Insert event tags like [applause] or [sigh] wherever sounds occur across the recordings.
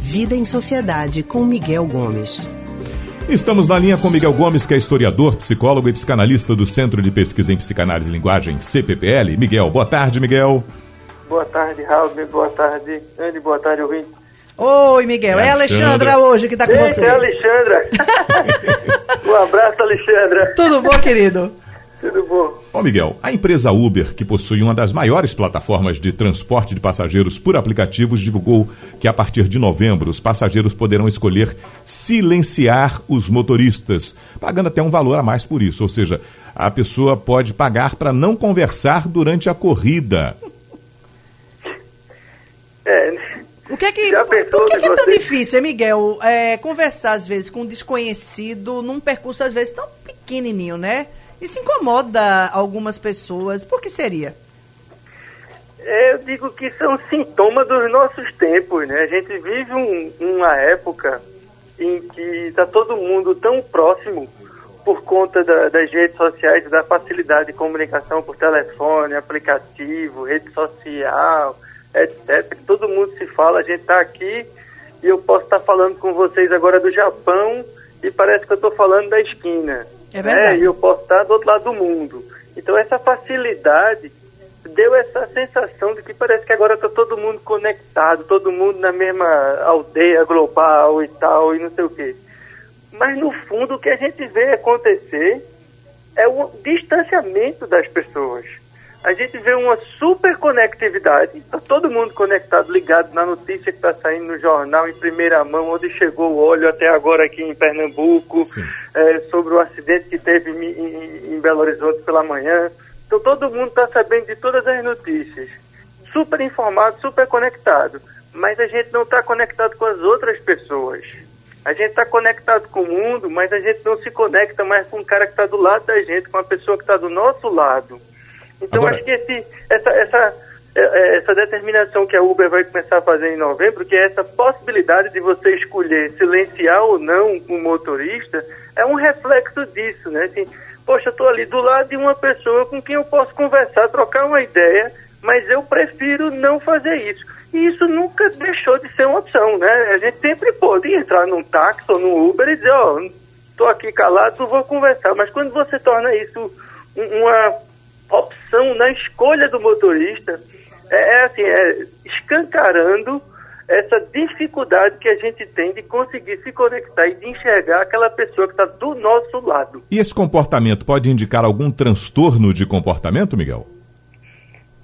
Vida em Sociedade com Miguel Gomes. Estamos na linha com Miguel Gomes, que é historiador, psicólogo e psicanalista do Centro de Pesquisa em Psicanálise e Linguagem, CPPL. Miguel, boa tarde, Miguel. Boa tarde, Raul. Boa tarde, Andy. Boa tarde, ouvinte. Oi, Miguel. É a Alexandra hoje que está com você. É a Alexandra. [laughs] um abraço, Alexandra. Tudo bom, querido? Tudo bom. Ó, Miguel, a empresa Uber, que possui uma das maiores plataformas de transporte de passageiros por aplicativos, divulgou que a partir de novembro os passageiros poderão escolher silenciar os motoristas, pagando até um valor a mais por isso. Ou seja, a pessoa pode pagar para não conversar durante a corrida. É. O que é que, por que, que é tão difícil, hein, Miguel, é, conversar às vezes com um desconhecido num percurso às vezes tão pequenininho, né? Isso incomoda algumas pessoas. Por que seria? É, eu digo que são sintomas dos nossos tempos, né? A gente vive um, uma época em que está todo mundo tão próximo por conta da, das redes sociais, da facilidade de comunicação por telefone, aplicativo, rede social, etc. Todo mundo se fala, a gente está aqui e eu posso estar tá falando com vocês agora do Japão e parece que eu estou falando da esquina. É verdade. Né? E eu posso estar do outro lado do mundo. Então essa facilidade deu essa sensação de que parece que agora está todo mundo conectado, todo mundo na mesma aldeia global e tal, e não sei o quê. Mas no fundo o que a gente vê acontecer é o distanciamento das pessoas a gente vê uma super conectividade, está todo mundo conectado, ligado na notícia que está saindo no jornal em primeira mão, onde chegou o óleo até agora aqui em Pernambuco, é, sobre o acidente que teve em, em, em Belo Horizonte pela manhã. Então todo mundo está sabendo de todas as notícias. Super informado, super conectado. Mas a gente não está conectado com as outras pessoas. A gente está conectado com o mundo, mas a gente não se conecta mais com o cara que está do lado da gente, com a pessoa que está do nosso lado. Então, Agora... acho que esse, essa, essa, é, é, essa determinação que a Uber vai começar a fazer em novembro, que é essa possibilidade de você escolher silenciar ou não o motorista, é um reflexo disso, né? Assim, poxa, eu estou ali do lado de uma pessoa com quem eu posso conversar, trocar uma ideia, mas eu prefiro não fazer isso. E isso nunca deixou de ser uma opção, né? A gente sempre pode entrar num táxi ou num Uber e dizer, ó, oh, estou aqui calado, não vou conversar. Mas quando você torna isso uma opção na escolha do motorista é, é assim, é escancarando essa dificuldade que a gente tem de conseguir se conectar e de enxergar aquela pessoa que está do nosso lado. E esse comportamento pode indicar algum transtorno de comportamento, Miguel?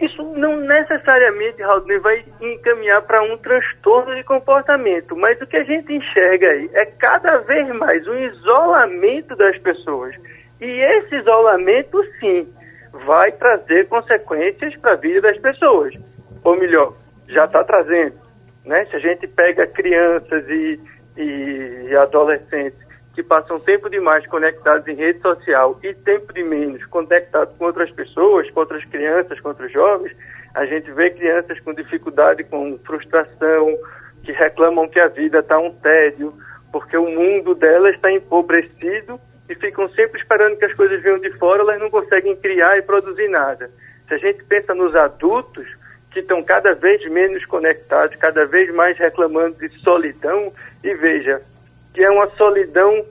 Isso não necessariamente, Raul, vai encaminhar para um transtorno de comportamento, mas o que a gente enxerga aí é cada vez mais um isolamento das pessoas. E esse isolamento, sim, vai trazer consequências para a vida das pessoas. Ou melhor, já está trazendo. Né? Se a gente pega crianças e, e adolescentes que passam tempo demais conectados em rede social e tempo de menos conectados com outras pessoas, com outras crianças, com outros jovens, a gente vê crianças com dificuldade, com frustração, que reclamam que a vida está um tédio, porque o mundo delas está empobrecido e ficam sempre esperando que as coisas venham de fora, elas não conseguem criar e produzir nada. Se a gente pensa nos adultos, que estão cada vez menos conectados, cada vez mais reclamando de solidão, e veja, que é uma solidão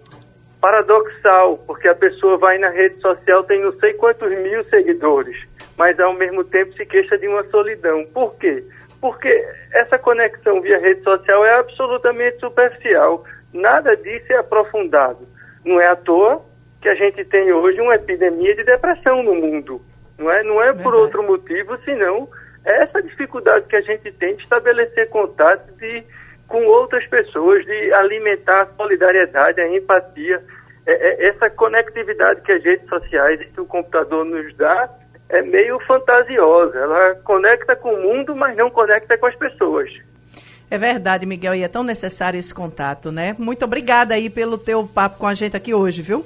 paradoxal, porque a pessoa vai na rede social, tem não sei quantos mil seguidores, mas ao mesmo tempo se queixa de uma solidão. Por quê? Porque essa conexão via rede social é absolutamente superficial, nada disso é aprofundado. Não é à toa que a gente tem hoje uma epidemia de depressão no mundo. Não é, não é por outro motivo, senão essa dificuldade que a gente tem de estabelecer contato de, com outras pessoas, de alimentar a solidariedade, a empatia. É, é, essa conectividade que as redes sociais e que o computador nos dá é meio fantasiosa. Ela conecta com o mundo, mas não conecta com as pessoas. É verdade, Miguel, e é tão necessário esse contato, né? Muito obrigada aí pelo teu papo com a gente aqui hoje, viu?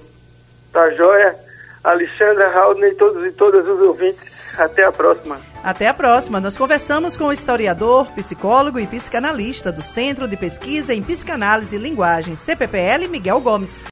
Tá joia. Alexandra, Haldner, todos e todas os ouvintes. Até a próxima. Até a próxima. Nós conversamos com o historiador, psicólogo e psicanalista do Centro de Pesquisa em Psicanálise e Linguagem, CPPL, Miguel Gomes.